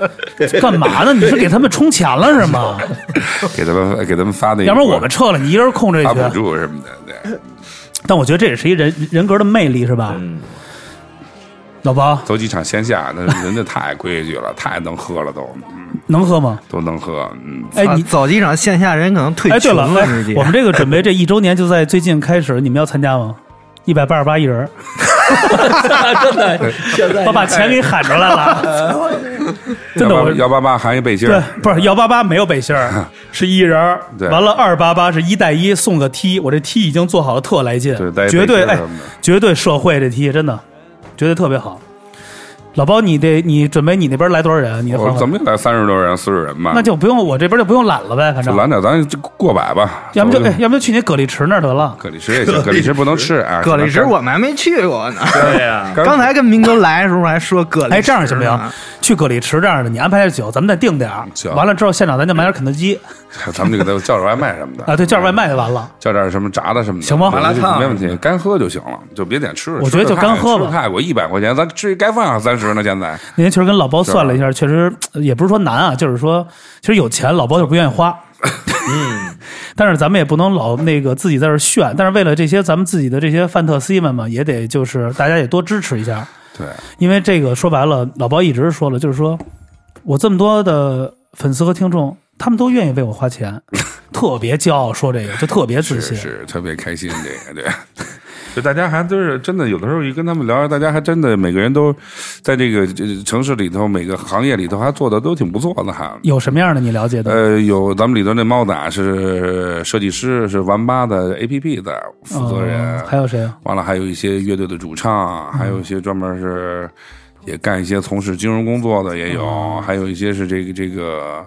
*laughs* 干嘛呢？你是给他们充钱了是吗？*laughs*
给他们给他们发的一个，
要不然我们撤了，你一人控制这
发补
群。
助什么的，对，
但我觉得这也是一人人格的魅力，是吧？
嗯，
老包
走几场线下，那人家太规矩了，太能喝了都，嗯，
能喝吗？
都能喝，嗯，
哎，你
走机场线下人可能退
哎，对了。我们这个准备这一周年就在最近开始，你们要参加吗？一百八十八一人儿，*laughs*
真的，现 *laughs* 在
我把钱给喊出来了。*laughs* 真的，我
幺八八含一背心
不是幺八八没有背心儿，是一人儿。完了二八八是一带一送个 T，我这 T 已经做好了，特来劲绝对哎绝对社会这 T 真的，绝对特别好。老包，你得你准备你那边来多少人？你
我怎么也来三十多人、四十人吧？
那就不用我这边就不用揽了呗，反正
就拦点，咱就过百吧。
要么就要么就去那蛤蜊池那儿得了。
蛤蜊池也行，蛤蜊池不能吃啊。
蛤蜊池我们还没去过呢。
对呀，
刚才跟明哥来的时候还说蛤蜊，
哎，这样行不行？去蛤蜊池这样的，你安排点酒，咱们再定点儿
行
完了之后，现场咱就买点肯德基 *laughs*
咱们就给他叫点外卖什么的。
啊，对，叫点外卖就完了。
叫点什么炸的什么的，
行吗
麻辣
烫。
没问题，干喝就行了，就别点吃的。
我觉得就干喝吧。
吃泰国一百块钱，咱吃一盖饭三十呢，现在。
那天确实跟老包算了一下，确实呃也不是说难啊，就是说其实有钱老包就不愿意花。嗯，*laughs* 但是咱们也不能老那个自己在这儿炫，但是为了这些咱们自己的这些范特西们嘛，也得就是大家也多支持一下，
对。
因为这个说白了，老包一直说了，就是说我这么多的粉丝和听众，他们都愿意为我花钱，*laughs* 特别骄傲说这个，就特别自信。
是是特别开心，这个 *laughs* 对。就大家还都是真的，有的时候一跟他们聊，大家还真的每个人都在这个这城市里头，每个行业里头还做的都挺不错的哈。
有什么样的你了解的？
呃，有咱们里头那猫仔是设计师，是玩吧的 APP 的负责人，
哦还有谁啊？
完了还有一些乐队的主唱，还有一些专门是也干一些从事金融工作的也有，还有一些是这个这个。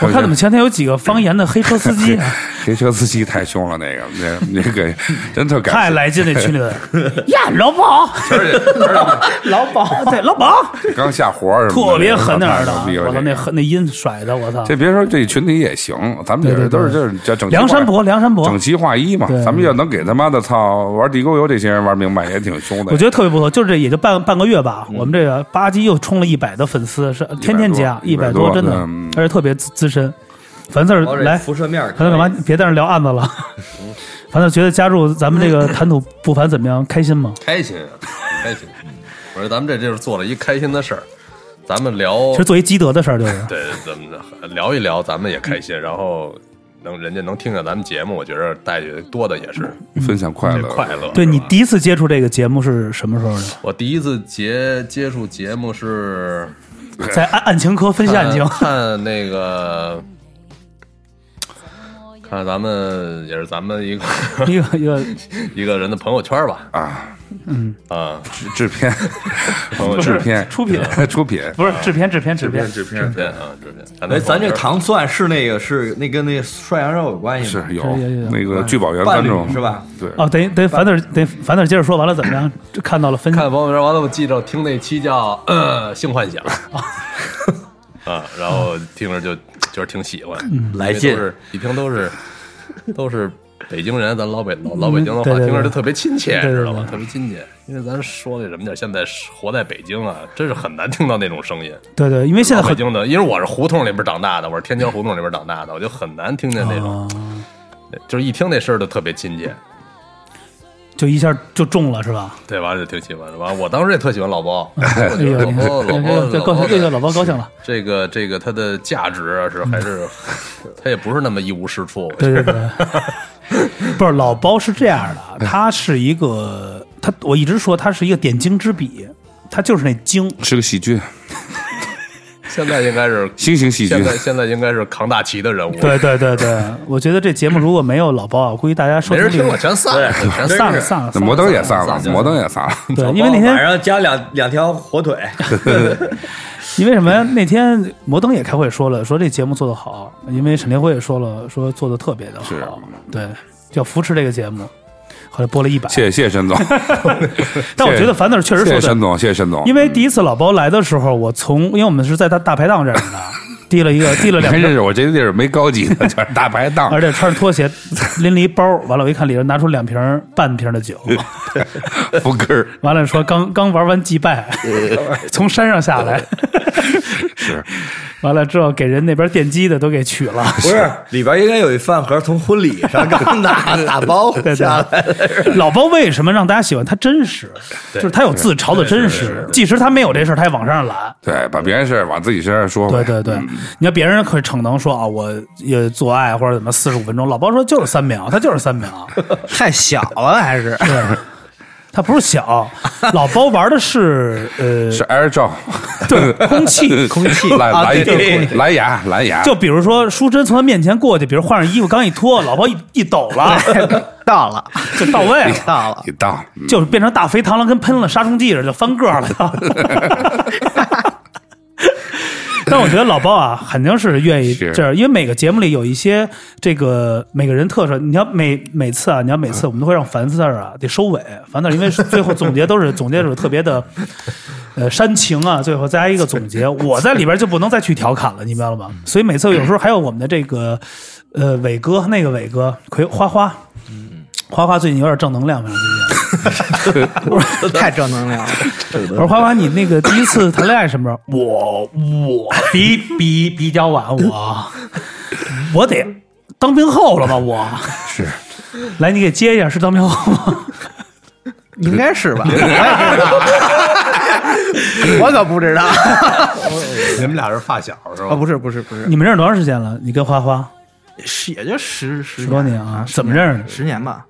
我看怎么前天有几个方言的黑车司机。啊，*laughs*
黑车司机太凶了，那个那那个真特感
太来劲那群里的 *laughs* 呀，老鸨，老宝，对老宝，
刚下活儿
特别狠那儿的，我操，那狠那音甩的，我操！
这别说这群体也行，咱们这都是就是叫整
梁山伯，梁山伯，
整齐划一嘛。咱们要能给他妈的操玩地沟油这些人玩明白，也挺凶的。
我觉得特别不错，就是这也就半半个月吧，我们这个吧唧又冲了一百的粉丝，是天天加一百
100多
多，真的
嗯，
而且特别资资深。樊字儿来，
辐射面儿
樊字儿干嘛？别在那聊案子了。*laughs* 樊字儿觉得加入咱们这个 *laughs* 谈吐不凡怎么样？开心吗？
开心啊，开心。我说咱们这就是做了一开心的事儿，咱们聊
其实做一积德的事儿就是。
对，咱们聊一聊，咱们也开心，然后能人家能听见咱们节目，我觉得带去多的也是
分享快乐，
快乐。
对你第一次接触这个节目是什么时候呢？
我第一次接接触节目是
在案案情科分析案情
看，那个。看咱们也是咱们一个 *laughs*
一个一个 *laughs*
一个人的朋友圈吧，
啊！
嗯啊，
制片，*laughs*
朋友
制片，
出品
出品，
不是制片制片制片
制片
制片啊，制片。
哎，咱这糖蒜是那个是那跟那个涮羊肉有关系吗？
是有
有有
那个聚宝源
伴侣
观众
是？吧？
对，
哦，等于等于樊字儿等于樊字儿接着说完了怎么样？看到了分
看朋友圈完了，我记着听那期叫呃《性幻想》啊，然后听着就就是挺喜欢，
来劲
是一听都是 *laughs* 都是北京人，咱老北老老北京的话，听着就特别亲切，知道吧？特别亲切，因为咱说那什么点，现在活在北京啊，真是很难听到那种声音。
对对，因为现在
北京的，因为我是胡同里边长大的，我是天桥胡同里边长大的，我就很难听见那种，
啊
就是一听那声儿就特别亲切。
就一下就中了是吧？
对，完了就挺喜欢的。完了，我当时也特喜欢老包，我 *laughs*
哎呦，
觉得老包老包
这高兴，
老包
这个老包高兴了。
这个这个它的价值啊是还是，*laughs* 它也不是那么一无是处。
对对对，*laughs* 不是老包是这样的，他是一个，他我一直说他是一个点睛之笔，他就是那精，
是个喜剧，
现在应该是
新型喜剧
现。在现在应该是扛大旗的人物。
对对对对，我觉得这节目如果没有老包啊，估计大家收听率
没人听了，全散了，全散了。
散了。
那摩登也散了，摩登也散了。
对，因为那天晚
上加两两条火腿，*laughs*
因为什么呀？那天摩登也开会说了，说这节目做得好，因为沈天辉也说了，说做的特别的好，对，要扶持这个节目。后来播了一百，
谢谢谢谢沈总，*laughs*
但我觉得樊子确实说对，
谢谢沈总，谢谢沈总。
因为第一次老包来的时候，我从因为我们是在他大排档认识的，*laughs* 递了一个递了两瓶，
你还认识我这地儿没高级的，叫大排档 *laughs*
而。且穿着拖鞋，拎了一包，完了我一看里边拿出两瓶半瓶的酒，
福根儿
完了说刚刚玩完祭拜，从山上下来，
是
完了之后给人那边奠基的都给取了。
不是里边应该有一饭盒从婚礼上刚拿打包 *laughs*
对
下来的。
老包为什么让大家喜欢？他真实，就是他有自嘲的真实，即使他没有这事儿，他也往上揽。
对，把别人事儿往自己身上说呗。
对对对，你要别人可逞能说啊，我也做爱或者怎么四十五分钟，老包说就是三秒，他就是三秒，*laughs*
太小了还是？
对，他不是小，*laughs* 老包玩的是呃，
是 Air 照，
对，空气。*laughs*
空气。
蓝
啊，对对
蓝
空气
蓝牙蓝牙，
就比如说，淑珍从他面前过去，比如换上衣服，刚一脱，老包一一抖了，*laughs*
到了，
就到位了，
到了，
一到嗯。
就是变成大肥螳螂，跟喷了杀虫剂似的，就翻个儿了。但我觉得老包啊，肯定是愿意
是
这样，因为每个节目里有一些这个每个人特色。你要每每次啊，你要每次我们都会让樊四儿啊得收尾，樊四儿因为最后总结都是总结是特别的呃煽情啊，最后再加一个总结，我在里边就不能再去调侃了，你明白了吗？所以每次有时候还有我们的这个呃伟哥，那个伟哥葵花花，花花最近有点正能量，反 *laughs* 正最近。
太正能量了。
我说花花，你那个第一次谈恋爱什么时候？我我比比比较晚，我我得当兵后了吧？我
是
来，你给接一下，是当兵后吗？
应该是吧？我也不知道，我可不知道。
你们俩是发小是
啊，
吧？
不是，不是，不是，
你们认识多长时间了？你跟花花
是也就十十
十多年啊怎么认识的
十年吧。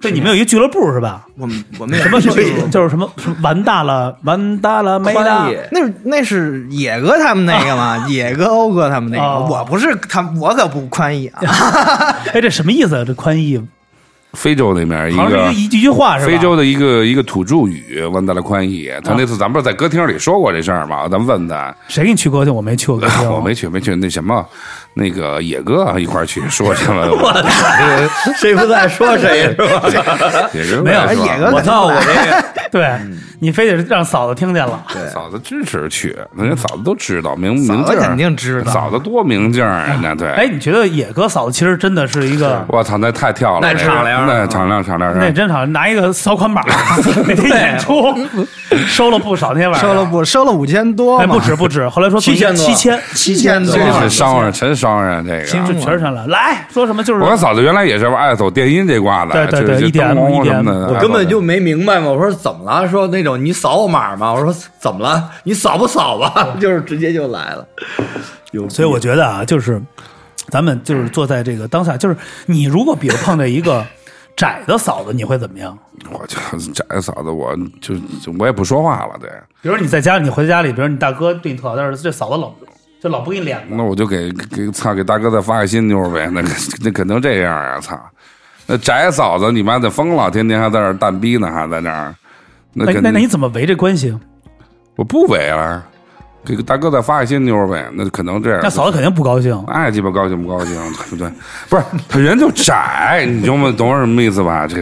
对，你们有一个俱乐部是吧？
我们我们有
什么
俱乐部
就是什么什么完大了，完大了，没大
那是那是野哥他们那个嘛，*laughs* 野哥、欧哥他们那个，
哦
我不是他，我可不宽裕啊。*laughs* *laughs*
哎，这什么意思啊？这宽裕
非洲那边一个
一句话是吧？
非洲的一个一个土著语，完大了宽义。他那次咱们不是在歌厅里说过这事儿吗？咱们问他，
谁给你去歌厅？我没去过歌厅，
我没去，没去。那什么，那个野哥一块儿去说去了。*laughs*
谁不在说谁是吧？
野哥
没有
野哥
我操，我这个 *laughs*
对你非得让嫂子听见了。
嫂子支持去，人家嫂子都知道，明明镜儿
嫂子肯定知道
嫂子多明镜儿啊，那对。
哎，你觉得野哥嫂子其实真的是一个，
我操，那太跳了，
那敞亮
那敞亮敞亮，
那真敞亮，拿一个扫款码，*laughs* 那天演出收了不少，那天晚上
收了不收了五千多？
不止不止，后来说
七千多
七千
七千多
真是商人，真商人这个。
就全是商人，来说什么就是
我跟嫂子原来也是爱走电音这挂的，
对对对
就是
EDM
灯笼什么的
我根本就没明白嘛。我说怎么了？说那种你扫我码吗？我说怎么了？你扫不扫吧？*laughs* 就是直接就来了。有，
所以我觉得啊，就是咱们就是坐在这个当下，就是你如果比如碰见一个窄的嫂子，你会怎么样？
我就窄的嫂子，我就就我也不说话了，对，
比如你在家里，你回家里，比如你大哥对你特好，但是这嫂子老就老不给你脸子，
那我就给给操给大哥再发个新妞呗，那那肯定这样啊，操！那宅嫂子你妈的疯了，天天还在那儿蛋逼呢，还在那儿，那
那那那你怎么围这关系？
我不围了，给大哥再发个新妞呗，那可能这样。
那嫂子肯定不高兴。
爱鸡巴高兴不高兴，对不对？不 *laughs* 是他人就窄，你懂吗？懂我什么意思吧？这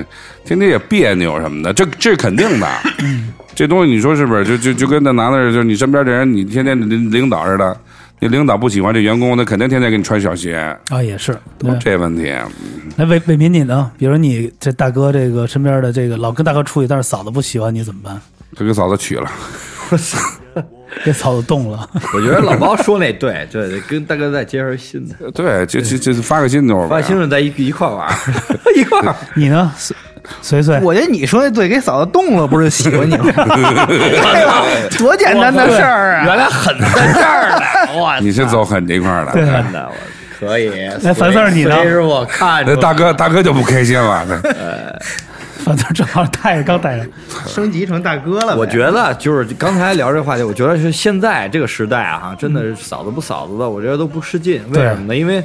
天天也别扭什么的，这这是肯定的。*coughs* 这东西你说是不是？就就就跟那男的，就是你身边这人，你天天领领导似的，你领导不喜欢这员工，他肯定天天给你穿小鞋，
啊，也是。对，
这问题。
那伟伟民你呢？比如你这大哥这个身边的这个老跟大哥出去，但是嫂子不喜欢你怎么办？
就给嫂子娶了，*laughs*
给嫂子动了。
我觉得老包说那对对，得跟大哥再接上新的，
对，就就就发个新妞呗。
发新的在一一块玩，一块。*laughs*
你呢？随随随，
我觉得你说的对，给嫂子动了，不是喜欢你吗？对吧？多简单的事儿啊！
原来狠在这儿呢，*laughs* 哇！
你是走狠这块儿的，
对
真的，我可以。
那樊四儿你呢
随师傅看着
那大哥大哥就不开心了。那
反正正好带刚带上，*laughs*
升级成大哥了呗。
我觉得就是刚才聊这个话题，我觉得是现在这个时代啊，真的是嫂子不嫂子的，我觉得都不是劲。为
对
什么呢？因为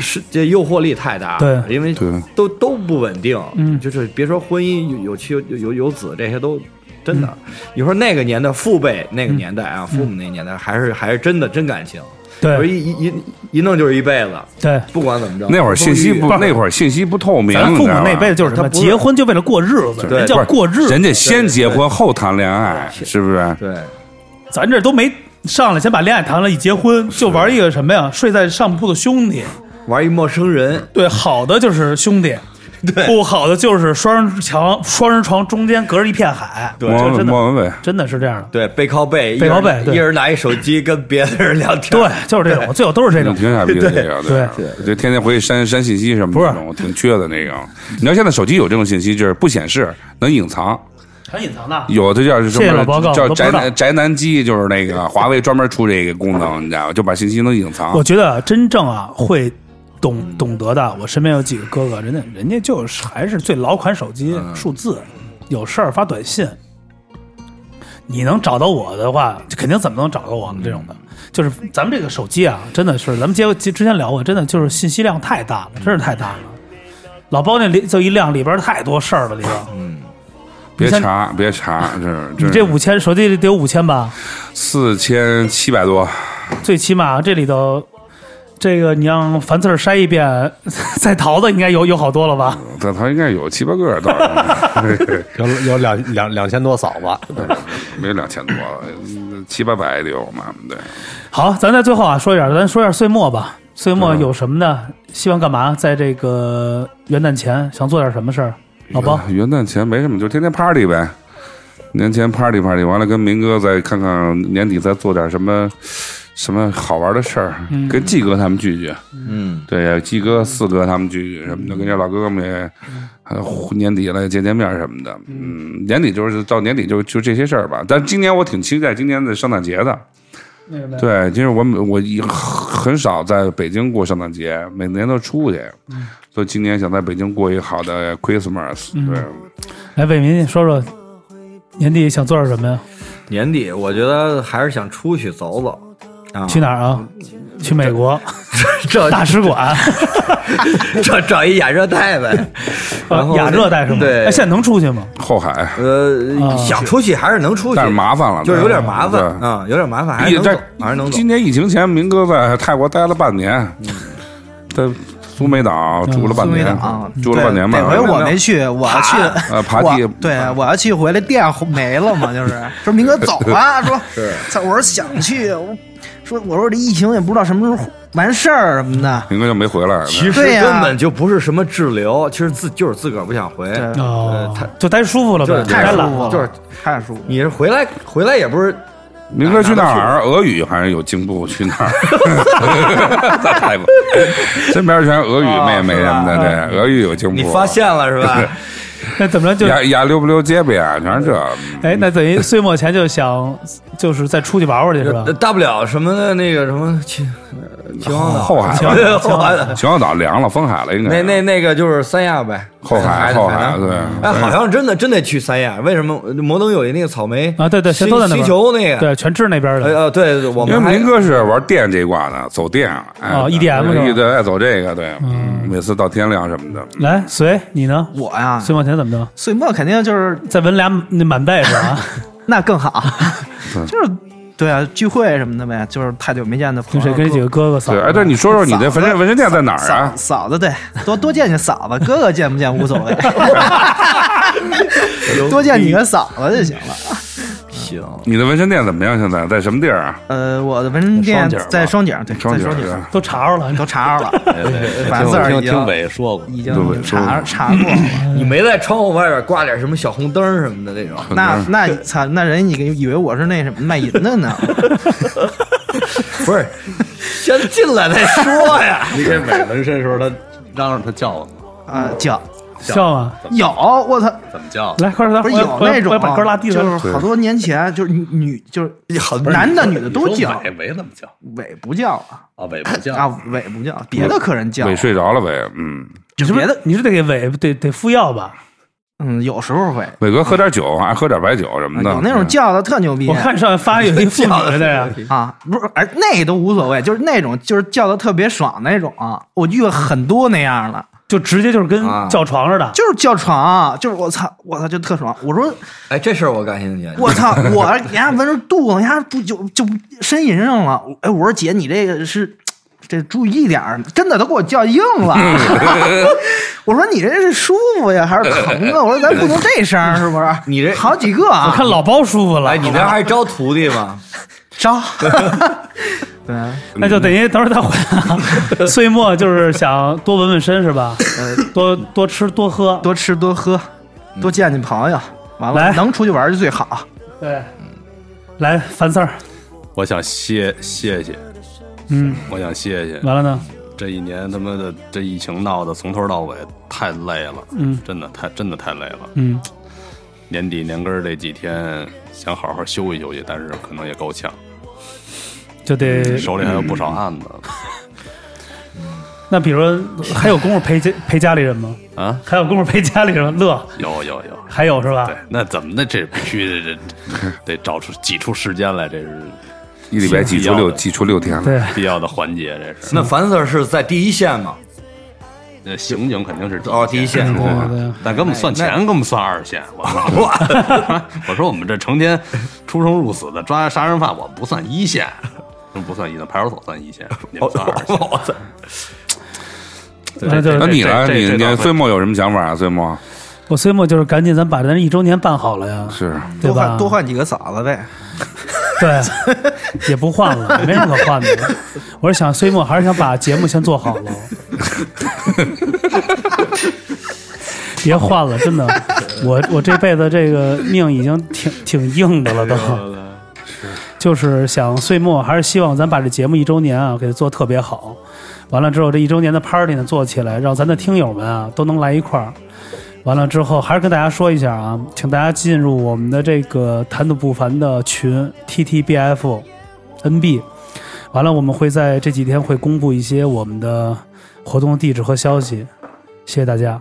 是这诱惑力太大了，
对
因为
对
都都不稳定，
嗯
就是别说婚姻有有妻有有有子这些都。真的，你说那个年代父辈那个年代啊，父母那个年代还是还是真的真感情，
对
一一一一弄就是一辈子，
对。
不管怎么着。
那会儿信息不那会儿信息不透明，
咱父母那辈子就是什么？
他
结婚就为了过日子，叫过日子。
人家先结婚后谈恋爱，是不是？
对，
咱这都没上来，先把恋爱谈了，一结婚就玩一个什么呀？睡在上铺的兄弟。
玩一陌生人，
对，好的就是兄弟，*laughs*
对
不好的就是双人墙、双人床中间隔着一片海。
对
就真的
莫文蔚，
真的是这样的。
对，背靠背，
背靠背
一人拿一手机跟别的人聊天，
对，就是这种，最后都是这种。*laughs*
挺傻逼的这个，
对
对，就天天回去删删信息什么
不是
的，我挺缺的那个。你知道现在手机有这种信息，就是不显示，能隐藏。
很隐藏的。
有的叫什么叫宅男宅男机，就是那个华为专门出这个功能，你知道吗？就把信息能隐藏
我。觉得真正啊会懂懂得的，我身边有几个哥哥，人家人家就是还是最老款手机，数字，有事儿发短信。你能找到我的话，就肯定怎么能找到我呢这种的。就是咱们这个手机啊，真的是咱们接之前聊过，真的就是信息量太大了，真是太大了。老包那里就一亮，里边太多事儿了，里边。
别查，别查，这
你这五千手机里得有五千吧？
四千七百多，
最起码这里头，这个你让樊字儿筛一遍，再淘的应该有有好多了吧？
这他应该有七八个到，*laughs*
有有两两两千多嫂子，*laughs*
没有两千多，嗯七八百得有嘛？对，
好，咱在最后啊说一点，咱说一下岁末吧。岁末有什么呢？希望干嘛？在这个元旦前想做点什么事儿？老包，
元旦前没什么，就天天 party 呗。年前 party party 完了，跟明哥再看看年底再做点什么什么好玩的事儿，跟季哥他们聚聚。
嗯，
对，季哥、四哥他们聚聚什么的，跟这老哥哥们也，还有年底了见见面什么的。嗯，年底就是到年底就就这些事儿吧。但今年我挺期待今年的圣诞节的。对，就是我我一很少在北京过圣诞节，每年都出去，所以今年想在北京过一个好的 Christmas。对，
来为民说说年底想做点什么呀？
年底我觉得还是想出去走走啊，
去哪儿啊？去美国
找
大使馆，*laughs*
找找一亚热带呗，然后
亚热带是吗？
对
哎，现在能出去吗？
后海，
呃，
啊
想出去还是能出去，
但是麻烦了，
就是有点麻烦
对
啊，有点麻烦，还是能走，还是能走
今。年疫情前，明哥在泰国待了半年，在苏梅岛住了半年
岛，
住了半年吧。
这回我没去，我要去，
呃爬
对我要去回来店没了嘛，就是 *laughs* 说明哥走吧，说是，我说想去，我说我说这疫情也不知道什么时候完事儿什么的，
明哥就没回来。
其实根本就不是什么滞留，其实自就是自个儿不想回，
对
哦
太，
就待舒服了呗，
就
太舒服了，
就是
太舒服。
你是回来回来也不是
明哥去哪儿？俄语还是有进步？去哪儿？在泰国，身边全是俄语妹妹什么的，对，俄语有进步。
你发现了是吧？*laughs*
那怎么着就
呀呀溜不溜结巴呀？全是这。
哎，那等于岁末前就想就是再出去玩玩去是吧？
呃大不了什么的那个什么秦呃秦皇岛
后海
秦皇
岛后海的
秦皇岛凉了，封海了，应该。
那那那个就是三亚呗，
后海后海对
哎，好像真的真得去三亚，为什么？摩登有一那个草莓
啊对对都在那边
球那个，
对，全吃那边的。
呃呃，对对，我
因为
们
明哥是玩电这一挂的，走电哎
哦 EDM 是吧
一直爱走这个，对，嗯，每次到天亮什么的。
来，随你呢？
我呀，
岁末前怎么着？
岁末肯定就是
再纹俩那满背是吧？*laughs*
那更好，*laughs* 就是对啊，聚会什么的呗，就是太久没见的朋友，
跟谁？跟几个哥哥嫂
对，
子？
哎，对，你说说你的纹身纹身店在哪儿啊
嫂？嫂子对，多多见见嫂子，哥哥见不见无所谓，*laughs* 多见几个嫂子就行了。
行，
你的纹身店怎么样？现在在什么地儿啊？
呃，我的纹身店在双井，对，
双井
在双井
对
都查着了，
都查着了，*laughs*
听 *laughs*
反正已经
听听伟说过，
已经查查过了。
你没在窗户外边挂点什么小红灯什么的那种？
那那 *laughs* 操，那人以以为我是那什么卖淫的呢？
不是，先进来再说呀。
你给伟纹身的时候，他嚷嚷他叫吗？
啊，叫
笑啊？
有我操，
怎么叫？
来，快点，
不是有那种
把歌拉低
就
了。
是好多年前就是女女就是
很
男的女的都叫，
伟伟怎么叫？
伟不叫啊
啊，伟不叫
啊，尾不叫，别的客人叫，
伟睡着了呗，嗯，
你是
别的
你是得给尾得得敷药吧？
嗯，有时候会
伟哥喝点酒，还喝点白酒什么的。
有那种叫的特牛逼
我看上面发有一妇女的呀，
啊，不是，哎那都无所谓，就是那种就是叫的特别爽那种啊，我遇了很多那样的。
就直接就是跟
啊
叫床似的。
就是叫床，就是我操，我操，就特爽。我说
哎，这事儿我感兴趣。
我操，*laughs* 我人家闻着肚子，人家不就就呻吟上了。哎，我说姐，你这个是这注意点儿，真的都给我叫硬了。*laughs* 我说你这是舒服呀，还是疼啊？我说咱不能这声儿，是不是？
你这
好几个啊
我
啊，
看老包舒服了，
哎，你这还招徒弟吗？
招。*laughs* 对，
那就等于等会儿再回来，*laughs* 岁末就是想多纹纹身是吧？多多吃多喝，
多吃多喝，多见见朋友，完了能出去玩就最好。
对，来樊四儿，
我想歇歇歇，
嗯，
我想歇歇。
完了呢，
这一年他妈的这疫情闹的从头到尾太累了，
嗯
真的太真的太累了。
嗯，
年底年根儿这几天想好好休息休息，但是可能也够呛，
就得
手里还有不少案子。*laughs*
那比如说还有功夫陪家陪家里人吗？
啊，
还有功夫陪家里人？乐
有有有，
还有是吧
对？，那怎么的？这必须得得得找出挤出时间来，这是
一礼拜挤出六挤出六天来。
对，
必要的环节，这是。
那樊 Sir 是在第一线嘛？
那刑警肯定是
哦，第一线
对
工
对对。
但给我们算钱，给我们算二线。我操！我说我们这成天出生入死的抓杀人犯，我们不算一线，不算一线，派出所算一线，你们算二线。
我操！
那就
那你
来？
你你岁末有什么想法啊？岁末
我岁末就是赶紧咱把咱一周年办好了呀，
是
对吧
多换？多换几个嫂子呗。*laughs*
对，也不换了，*laughs* 没什么可换的。我是想岁末还是想把节目先做好了，*laughs* 别换了，真的，我我这辈子这个命已经挺挺硬的了都。就是想岁末还是希望咱把这节目一周年啊给它做特别好，完了之后这一周年的 party 呢做起来，让咱的听友们啊都能来一块儿。完了之后，还是跟大家说一下啊，请大家进入我们的这个谈吐不凡的群 TTBF NB。完了，我们会在这几天会公布一些我们的活动地址和消息。谢谢大家。